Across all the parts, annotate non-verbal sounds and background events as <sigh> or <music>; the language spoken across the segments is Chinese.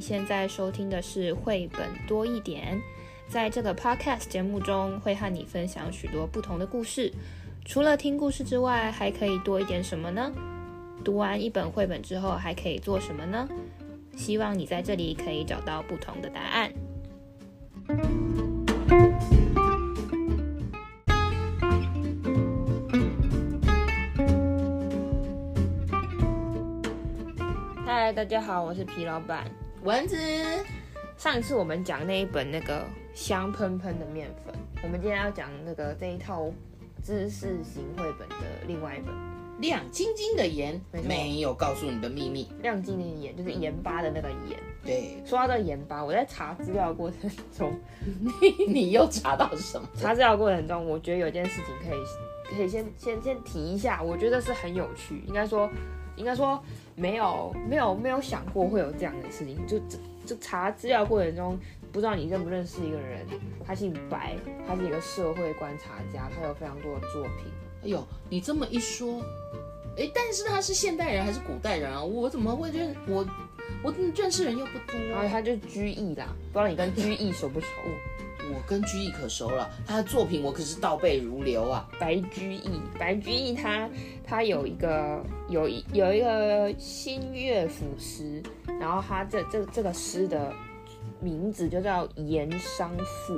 现在收听的是绘本多一点，在这个 podcast 节目中会和你分享许多不同的故事。除了听故事之外，还可以多一点什么呢？读完一本绘本之后，还可以做什么呢？希望你在这里可以找到不同的答案。嗨，大家好，我是皮老板蚊子。上一次我们讲那一本那个香喷喷的面粉，我们今天要讲那个这一套知识型绘本的另外一本。亮晶晶的盐，没有告诉你的秘密。亮晶晶的盐就是盐巴的那个盐。对，说到这个盐巴，我在查资料的过程中，你 <laughs> 你又查到什么？查资料的过程中，我觉得有件事情可以可以先先先提一下，我觉得是很有趣。应该说，应该说没有没有没有想过会有这样的事情。就就查资料过程中，不知道你认不认识一个人，他姓白，他是一个社会观察家，他有非常多的作品。哎呦，你这么一说，哎，但是他是现代人还是古代人啊？我怎么会认我我认识人又不多？然后他就居易啦，不知道你跟居易熟不熟？<laughs> 我跟居易可熟了，他的作品我可是倒背如流啊。白居易，白居易他他有一个有一有一个新乐府诗，然后他这这这个诗的名字就叫《盐商赋》，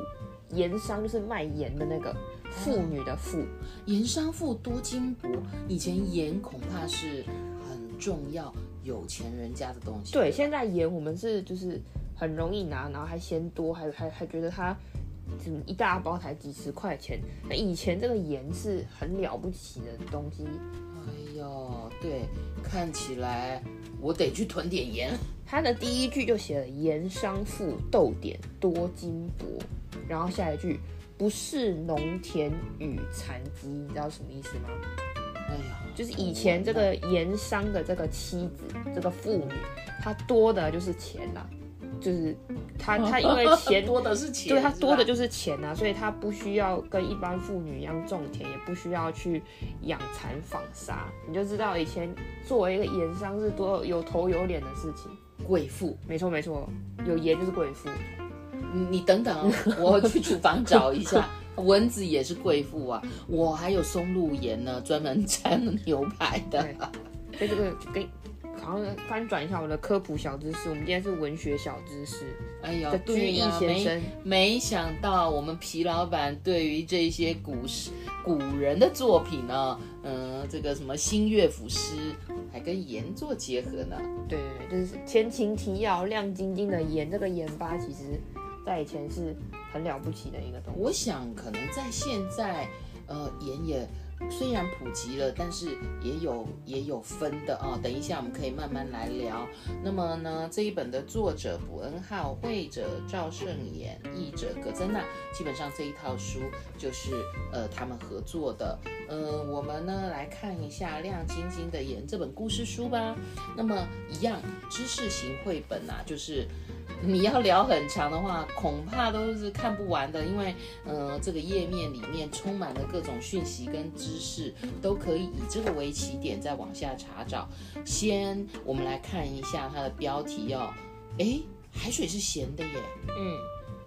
盐商就是卖盐的那个。妇女的妇，盐商妇多金箔。以前盐恐怕是很重要、有钱人家的东西。对，现在盐我们是就是很容易拿，然后还嫌多，还还还觉得它怎么一大包才几十块钱。那以前这个盐是很了不起的东西。哎呦，对，看起来我得去囤点盐。他的第一句就写了“盐商富斗点多金箔”，然后下一句。不是农田与残疾，你知道什么意思吗？哎呀，就是以前这个盐商的这个妻子，这个妇女，她多的就是钱啦、啊，就是他 <laughs> 他因为钱多的是钱，对，他 <laughs> 多的就是钱、啊，所以他不需要跟一般妇女一样种田，也不需要去养蚕纺纱，你就知道以前作为一个盐商是多有头有脸的事情。贵妇，没错没错，有盐就是贵妇。你等等，我去厨房找一下。<laughs> 蚊子也是贵妇啊，我还有松露盐呢，专门掺牛排的。所以这个给好像翻转一下我的科普小知识，我们今天是文学小知识。哎呦，居易先生没，没想到我们皮老板对于这些古诗古人的作品呢，嗯，这个什么新乐府诗，还跟盐做结合呢。对对对，就是前情提要，亮晶晶的盐，这个盐巴其实。在以前是很了不起的一个东西。我想可能在现在，呃，盐也虽然普及了，但是也有也有分的啊、等一下我们可以慢慢来聊。那么呢，这一本的作者卜恩浩，绘者赵胜衍，译者葛珍娜，基本上这一套书就是呃他们合作的。呃，我们呢来看一下《亮晶晶的盐》这本故事书吧。那么一样知识型绘本啊，就是。你要聊很长的话，恐怕都是看不完的，因为，呃，这个页面里面充满了各种讯息跟知识，都可以以这个为起点再往下查找。先，我们来看一下它的标题哦，诶，海水是咸的耶，嗯，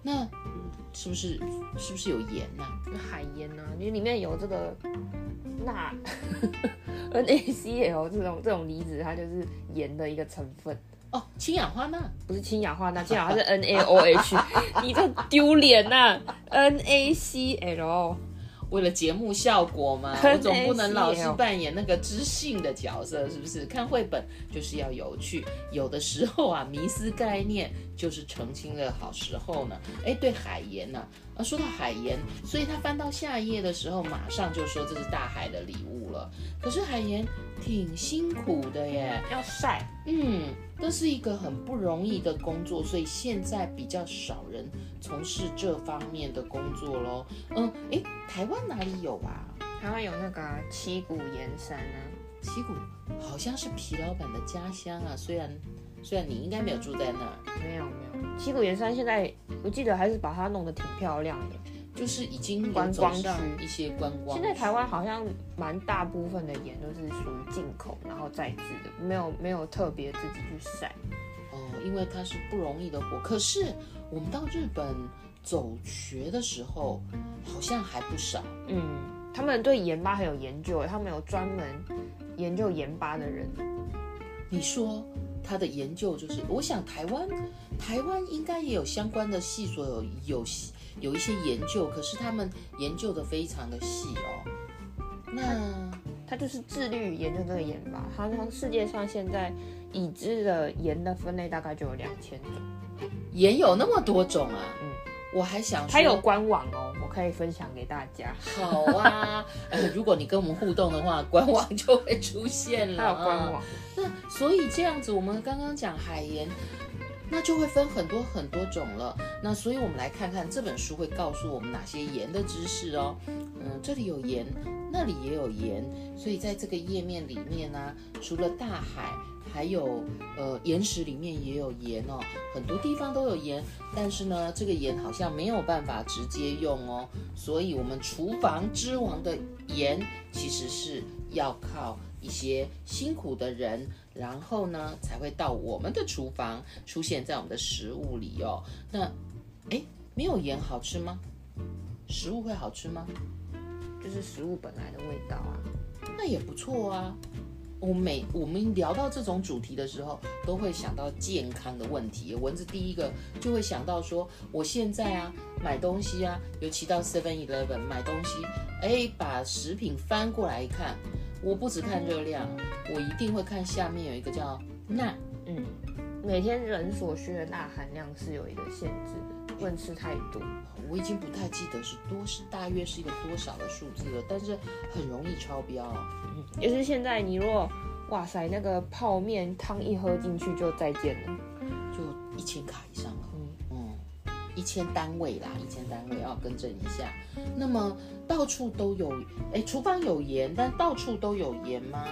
那是不是是不是有盐呐、啊？海盐呐、啊，因为里面有这个钠，<laughs> NaCl 这种这种离子，它就是盐的一个成分。哦，氢氧化钠不是氢氧化钠，<laughs> 氢氧化是 NaOH，<laughs> 你这丢脸呐！NaCl，为了节目效果嘛，<laughs> 我总不能老是扮演那个知性的角色，是不是？看绘本就是要有趣，有的时候啊，迷思概念就是澄清的好时候呢。哎，对，海盐呢、啊？啊，说到海盐，所以他翻到下一页的时候，马上就说这是大海的礼物了。可是海盐挺辛苦的耶，要晒，嗯。这是一个很不容易的工作，所以现在比较少人从事这方面的工作喽。嗯，诶，台湾哪里有啊？台湾有那个七股盐山啊，七股好像是皮老板的家乡啊。虽然虽然你应该没有住在那儿，没有没有。七股盐山现在我记得还是把它弄得挺漂亮的。就是已经观光区一些观光。现在台湾好像蛮大部分的盐都是属于进口，然后再制的，没有没有特别自己去晒。哦，因为它是不容易的活。可是我们到日本走学的时候，好像还不少。嗯，他们对盐巴很有研究，他们有专门研究盐巴的人。你说他的研究就是，我想台湾台湾应该也有相关的系所有有有一些研究，可是他们研究的非常的细哦。那他就是致力于研究这个盐吧。他说世界上现在已知的盐的分类大概就有两千种，盐有那么多种啊？嗯，我还想说，他有官网哦，我可以分享给大家。好啊，<laughs> 呃，如果你跟我们互动的话，官网就会出现了。还有官网。那所以这样子，我们刚刚讲海盐，那就会分很多很多种了。那所以我们来看看这本书会告诉我们哪些盐的知识哦。嗯，这里有盐，那里也有盐，所以在这个页面里面呢、啊，除了大海，还有呃岩石里面也有盐哦，很多地方都有盐，但是呢，这个盐好像没有办法直接用哦。所以，我们厨房之王的盐其实是要靠。一些辛苦的人，然后呢，才会到我们的厨房，出现在我们的食物里哦。那，诶，没有盐好吃吗？食物会好吃吗？就是食物本来的味道啊。那也不错啊。我每我们聊到这种主题的时候，都会想到健康的问题。蚊子第一个就会想到说，我现在啊买东西啊，尤其到 Seven Eleven 买东西，哎，把食品翻过来一看。我不只看热量，我一定会看下面有一个叫钠。嗯，每天人所需的钠含量是有一个限制的，不能吃太多。我已经不太记得是多是大约是一个多少的数字了，但是很容易超标。嗯，也是现在你如果哇塞那个泡面汤一喝进去就再见了，就一千卡以上了嗯。一千单位啦，一千单位要更正一下。那么到处都有，哎，厨房有盐，但到处都有盐吗？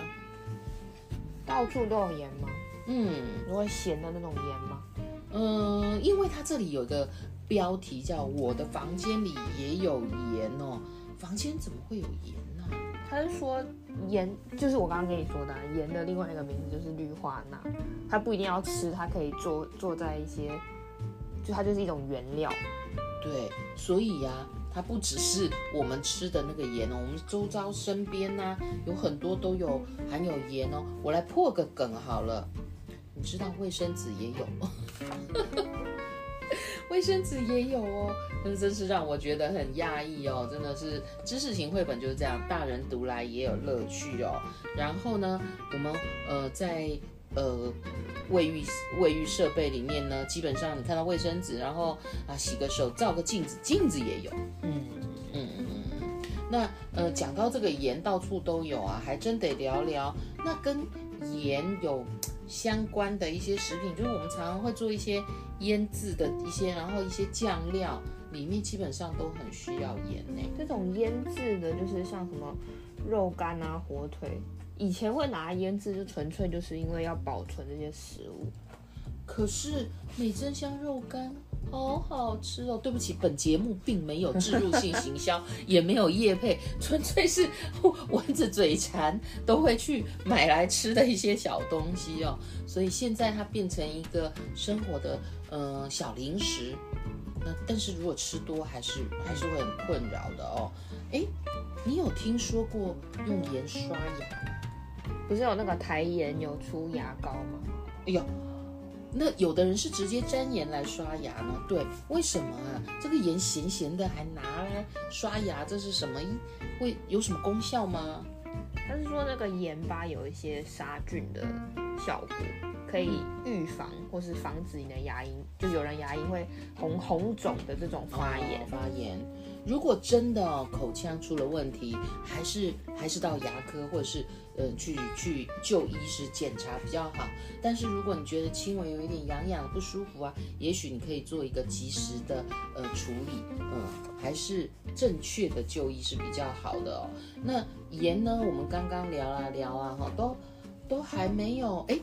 到处都有盐吗？嗯，如果咸的那种盐吗？嗯，因为它这里有一个标题叫“我的房间里也有盐哦”，房间怎么会有盐呢？他是说盐就是我刚刚跟你说的盐的另外一个名字就是氯化钠，它不一定要吃，它可以做做在一些。就它就是一种原料，对，所以呀、啊，它不只是我们吃的那个盐哦，我们周遭身边呐、啊，有很多都有含有盐哦。我来破个梗好了，你知道卫生纸也有，<laughs> 卫生纸也有哦，那 <laughs> 真是让我觉得很讶异哦，真的是知识型绘本就是这样，大人读来也有乐趣哦。然后呢，我们呃在。呃，卫浴卫浴设备里面呢，基本上你看到卫生纸，然后啊洗个手，照个镜子，镜子也有。嗯嗯嗯嗯。那呃，讲到这个盐到处都有啊，还真得聊聊。那跟盐有相关的一些食品，就是我们常常会做一些腌制的一些，然后一些酱料里面基本上都很需要盐呢。这种腌制的，就是像什么肉干啊、火腿。以前会拿来腌制，就纯粹就是因为要保存这些食物。可是美珍香肉干好好吃哦！对不起，本节目并没有置入性行销，<laughs> 也没有业配，纯粹是蚊子嘴馋都会去买来吃的一些小东西哦。所以现在它变成一个生活的呃小零食。那但是如果吃多，还是还是会很困扰的哦。哎，你有听说过用盐刷牙？不是有那个台盐有出牙膏吗？哎呦，那有的人是直接沾盐来刷牙呢？对，为什么啊？这个盐咸咸的，还拿来刷牙，这是什么？会有什么功效吗？他是说那个盐巴有一些杀菌的效果，可以预防或是防止你的牙龈，就有人牙龈会红红肿的这种发炎。发炎。如果真的口腔出了问题，还是还是到牙科或者是呃去去就医是检查比较好。但是如果你觉得轻微有一点痒痒不舒服啊，也许你可以做一个及时的呃处理，嗯、还是正确的就医是比较好的哦。那盐呢，我们刚刚聊啊聊啊哈，都都还没有哎，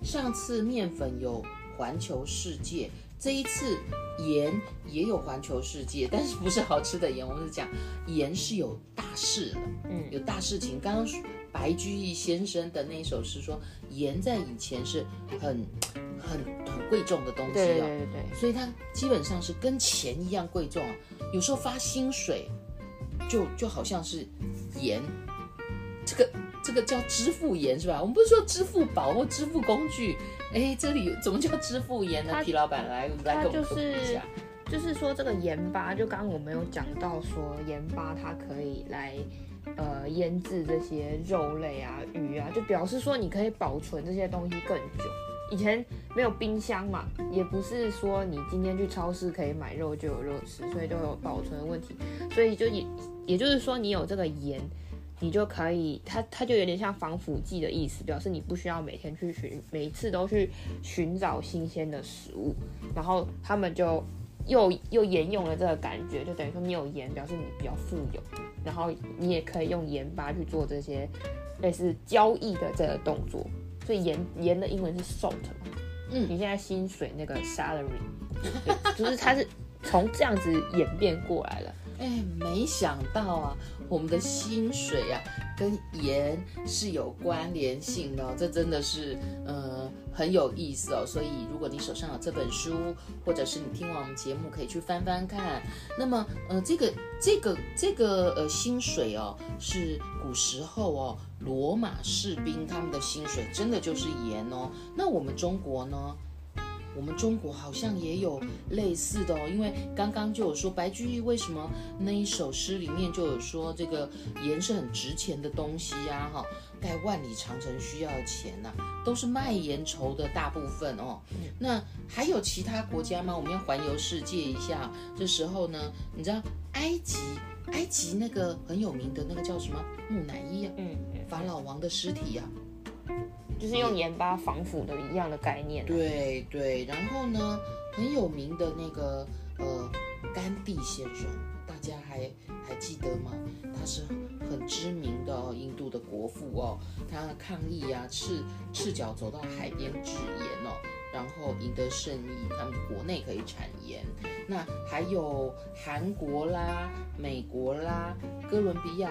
上次面粉有环球世界。这一次盐也有环球世界，但是不是好吃的盐。我们是讲盐是有大事了，嗯，有大事情。刚刚白居易先生的那一首诗说，盐在以前是很很很贵重的东西哦。对对对对，所以它基本上是跟钱一样贵重啊。有时候发薪水就就好像是盐，这个这个叫支付盐是吧？我们不是说支付宝或支付工具，哎，这里怎么叫支付盐呢？皮老板来来跟我们说一下。就是说这个盐巴，就刚刚我们有讲到说盐巴它可以来呃腌制这些肉类啊、鱼啊，就表示说你可以保存这些东西更久。以前没有冰箱嘛，也不是说你今天去超市可以买肉就有肉吃，所以就有保存的问题。所以就也也就是说，你有这个盐，你就可以它它就有点像防腐剂的意思，表示你不需要每天去寻每一次都去寻找新鲜的食物，然后他们就。又又沿用了这个感觉，就等于说你有盐，表示你比较富有，然后你也可以用盐巴去做这些类似交易的这个动作。所以盐盐的英文是 salt 嘛，嗯，你现在薪水那个 salary，就是它是从这样子演变过来了。哎，没想到啊，我们的薪水啊跟盐是有关联性的哦，这真的是呃很有意思哦。所以如果你手上有这本书，或者是你听完我们节目，可以去翻翻看。那么呃，这个这个这个呃薪水哦，是古时候哦罗马士兵他们的薪水，真的就是盐哦。那我们中国呢？我们中国好像也有类似的哦，因为刚刚就有说白居易为什么那一首诗里面就有说这个盐是很值钱的东西呀，哈，盖万里长城需要钱呐，都是卖盐筹的大部分哦。那还有其他国家吗？我们要环游世界一下。这时候呢，你知道埃及，埃及那个很有名的那个叫什么木乃伊啊？嗯，法老王的尸体呀。就是用盐巴防腐的一样的概念。对对，然后呢，很有名的那个呃甘地先生，大家还还记得吗？他是很知名的哦，印度的国父哦，他抗议啊，赤赤脚走到海边制盐哦，然后赢得胜利，他们国内可以产盐。那还有韩国啦、美国啦、哥伦比亚。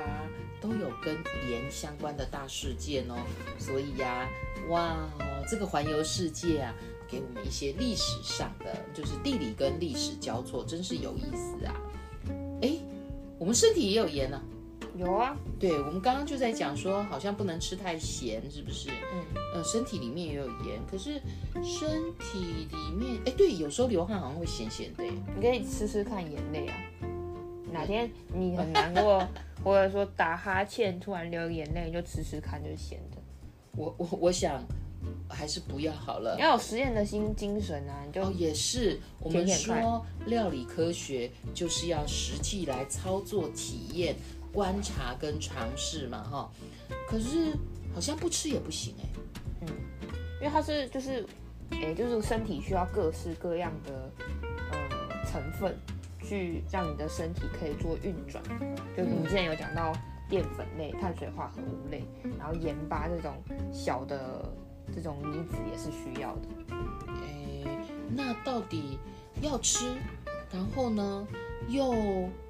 都有跟盐相关的大事件哦，所以呀、啊，哇，这个环游世界啊，给我们一些历史上的，就是地理跟历史交错，真是有意思啊。哎，我们身体也有盐呢、啊，有啊，对，我们刚刚就在讲说，好像不能吃太咸，是不是？嗯，呃，身体里面也有盐，可是身体里面，哎，对，有时候流汗好像会咸咸的，你可以吃吃看盐类啊。哪天你很难过。<laughs> 或者说打哈欠突然流眼泪，你就吃吃看，就是咸的。我我我想还是不要好了。你要有实验的心精神啊，你就哦也是。我们说料理科学就是要实际来操作、体验、观察跟尝试嘛，哈。可是好像不吃也不行哎。嗯，因为它是就是，哎，就是身体需要各式各样的呃成分。去让你的身体可以做运转，就你之前有讲到淀粉类、碳水化合物类，然后盐巴这种小的这种离子也是需要的。诶，那到底要吃，然后呢又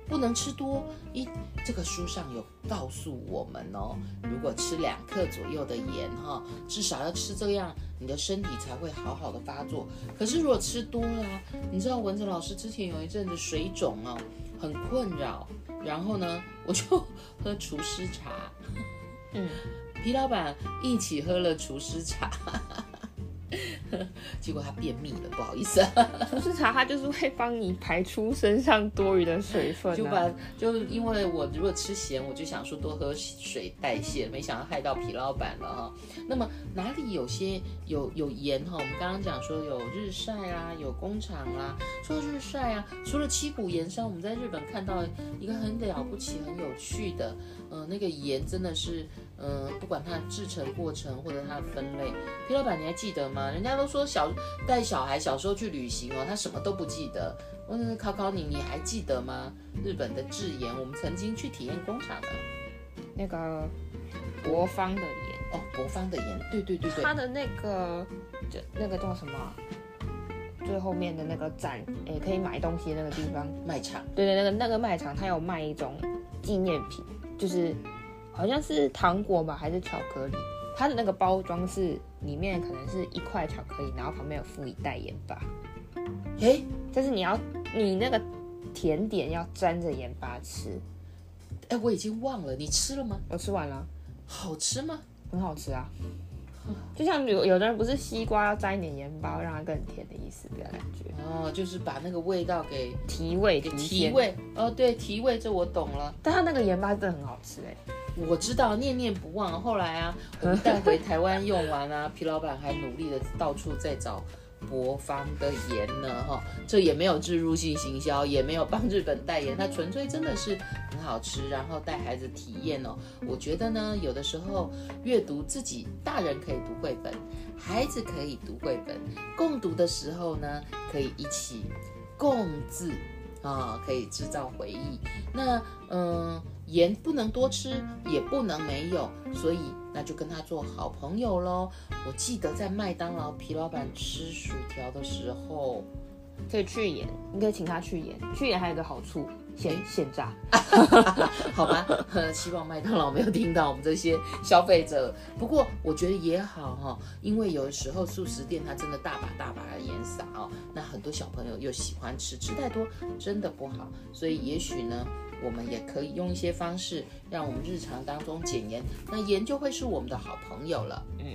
不能吃多？一这个书上有告诉我们哦，如果吃两克左右的盐哈，至少要吃这样。你的身体才会好好的发作。可是如果吃多了，你知道文哲老师之前有一阵子水肿哦，很困扰。然后呢，我就喝厨师茶，嗯，<laughs> 皮老板一起喝了厨师茶。<laughs> 结果他便秘了，不好意思。<laughs> 不是茶它就是会帮你排出身上多余的水分，啊，就把就因为我如果吃咸，我就想说多喝水代谢，没想到害到皮老板了哈。那么哪里有些有有盐哈？我们刚刚讲说有日晒啊，有工厂啦。说日晒啊，除了七股盐山，我们在日本看到一个很了不起、很有趣的，呃，那个盐真的是。嗯，不管它的制成过程或者它的分类，皮老板你还记得吗？人家都说小带小孩小时候去旅行哦，他什么都不记得。我考考你，你还记得吗？日本的制盐，我们曾经去体验工厂的，那个国方的盐哦，国方的盐，对对对对，它的那个就那个叫什么？最后面的那个展，诶，可以买东西的那个地方，卖场。对对，那个那个卖场，它有卖一种纪念品，就是。好像是糖果吧，还是巧克力？它的那个包装是里面可能是一块巧克力，然后旁边有附一袋盐巴。哎，但是你要你那个甜点要沾着盐巴吃。哎，我已经忘了，你吃了吗？我吃完了。好吃吗？很好吃啊。就像有有的人不是西瓜要沾一点盐巴，让它更甜的意思，这个感觉哦，就是把那个味道给提味，给提味哦，对，提味这我懂了。但它那个盐巴真的很好吃哎，我知道，念念不忘。后来啊，我们带回台湾用完啊，<laughs> 皮老板还努力的到处在找。博方的盐呢？哈，这也没有置入性行销，也没有帮日本代言，它纯粹真的是很好吃，然后带孩子体验哦。我觉得呢，有的时候阅读自己大人可以读绘本，孩子可以读绘本，共读的时候呢，可以一起共字啊，可以制造回忆。那嗯。盐不能多吃，也不能没有，所以那就跟他做好朋友喽。我记得在麦当劳，皮老板吃薯条的时候，可以去盐，你可以请他去盐。去盐还有个好处，现现榨。<laughs> 好吧，希望麦当劳没有听到我们这些消费者。不过我觉得也好哈，因为有的时候素食店它真的大把大把的盐撒哦，那很多小朋友又喜欢吃，吃太多真的不好，所以也许呢。我们也可以用一些方式，让我们日常当中减盐，那盐就会是我们的好朋友了。嗯，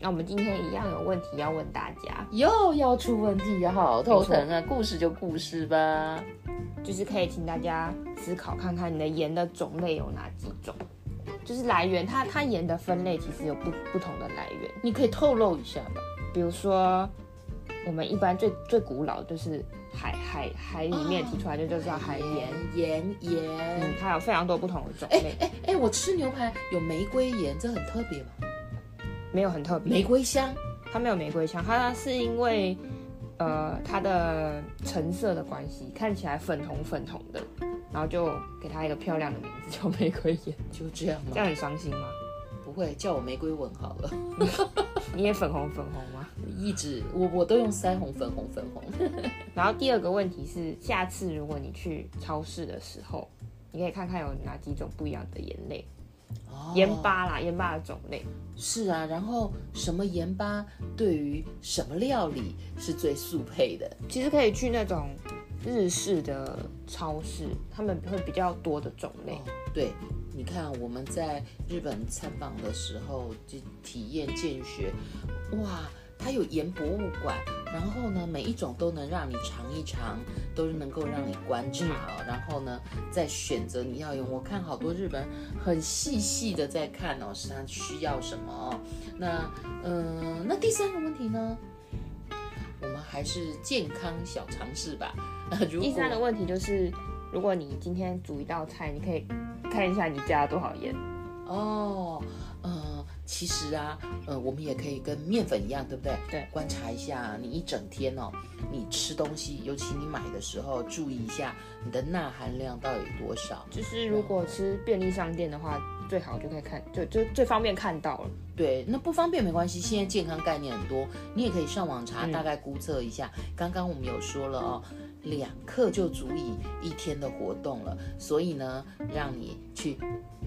那我们今天一样有问题要问大家，又要出问题，好头疼啊！故事就故事吧，就是可以请大家思考看看，你的盐的种类有哪几种？就是来源，它它盐的分类其实有不不同的来源，你可以透露一下吧？比如说，我们一般最最古老就是。海海海里面提出来就就叫海盐盐盐，嗯，它有非常多不同的种类。哎哎哎，我吃牛排有玫瑰盐，这很特别吗？没有很特别，玫瑰香，它没有玫瑰香，它是因为呃它的成色的关系，看起来粉红粉红的，然后就给它一个漂亮的名字叫玫瑰盐，就这样吗？这样很伤心吗？不会，叫我玫瑰吻好了。<laughs> 你也粉红粉红吗？一直我我都用腮红粉红粉红。<laughs> 然后第二个问题是，下次如果你去超市的时候，你可以看看有哪几种不一样的盐类。哦，盐巴啦，盐巴的种类。是啊，然后什么盐巴对于什么料理是最速配的？其实可以去那种日式的超市，他们会比较多的种类。哦，对。你看我们在日本参访的时候，就体验见学，哇，它有盐博物馆，然后呢，每一种都能让你尝一尝，都能够让你观察，哦，然后呢，再选择你要用。我看好多日本很细细的在看哦，是他需要什么哦。那，嗯，那第三个问题呢？我们还是健康小常识吧。第三个问题就是，如果你今天煮一道菜，你可以。看一下你加了多少盐哦，呃，其实啊，呃，我们也可以跟面粉一样，对不对？对，观察一下你一整天哦，你吃东西，尤其你买的时候，注意一下你的钠含量到底有多少。就是如果吃便利商店的话，最好就可以看，就就最方便看到了。对，那不方便没关系，现在健康概念很多，你也可以上网查，大概估测一下。嗯、刚刚我们有说了哦。两克就足以一天的活动了，所以呢，让你去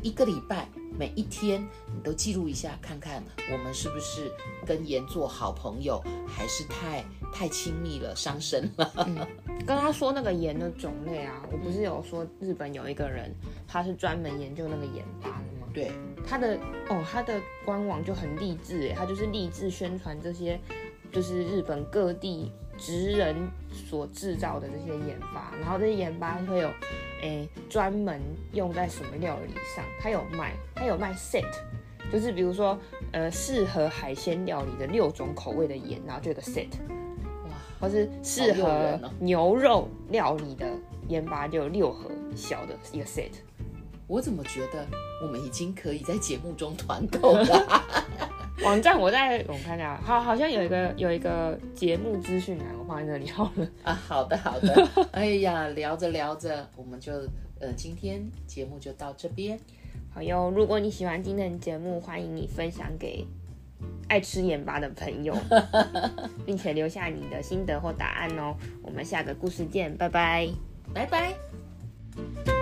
一个礼拜，每一天你都记录一下，看看我们是不是跟盐做好朋友，还是太太亲密了，伤身了。嗯，刚刚说那个盐的种类啊，我不是有说日本有一个人，他是专门研究那个盐巴的吗？对，他的哦，他的官网就很励志诶，他就是励志宣传这些，就是日本各地。职人所制造的这些盐巴，然后这些盐巴会有，诶，专门用在什么料理上？它有卖，它有卖 set，就是比如说，呃，适合海鲜料理的六种口味的盐，然后就有个 set，哇，或是适合牛肉料理的盐巴就有六盒小的一个 set。我怎么觉得我们已经可以在节目中团购了？<laughs> 网站我在我看一下，好，好像有一个有一个节目资讯栏，我放在那里好了啊。好的，好的。<laughs> 哎呀，聊着聊着，我们就呃，今天节目就到这边。好哟，如果你喜欢今天的节目，欢迎你分享给爱吃盐巴的朋友，<laughs> 并且留下你的心得或答案哦。我们下个故事见，拜拜，拜拜。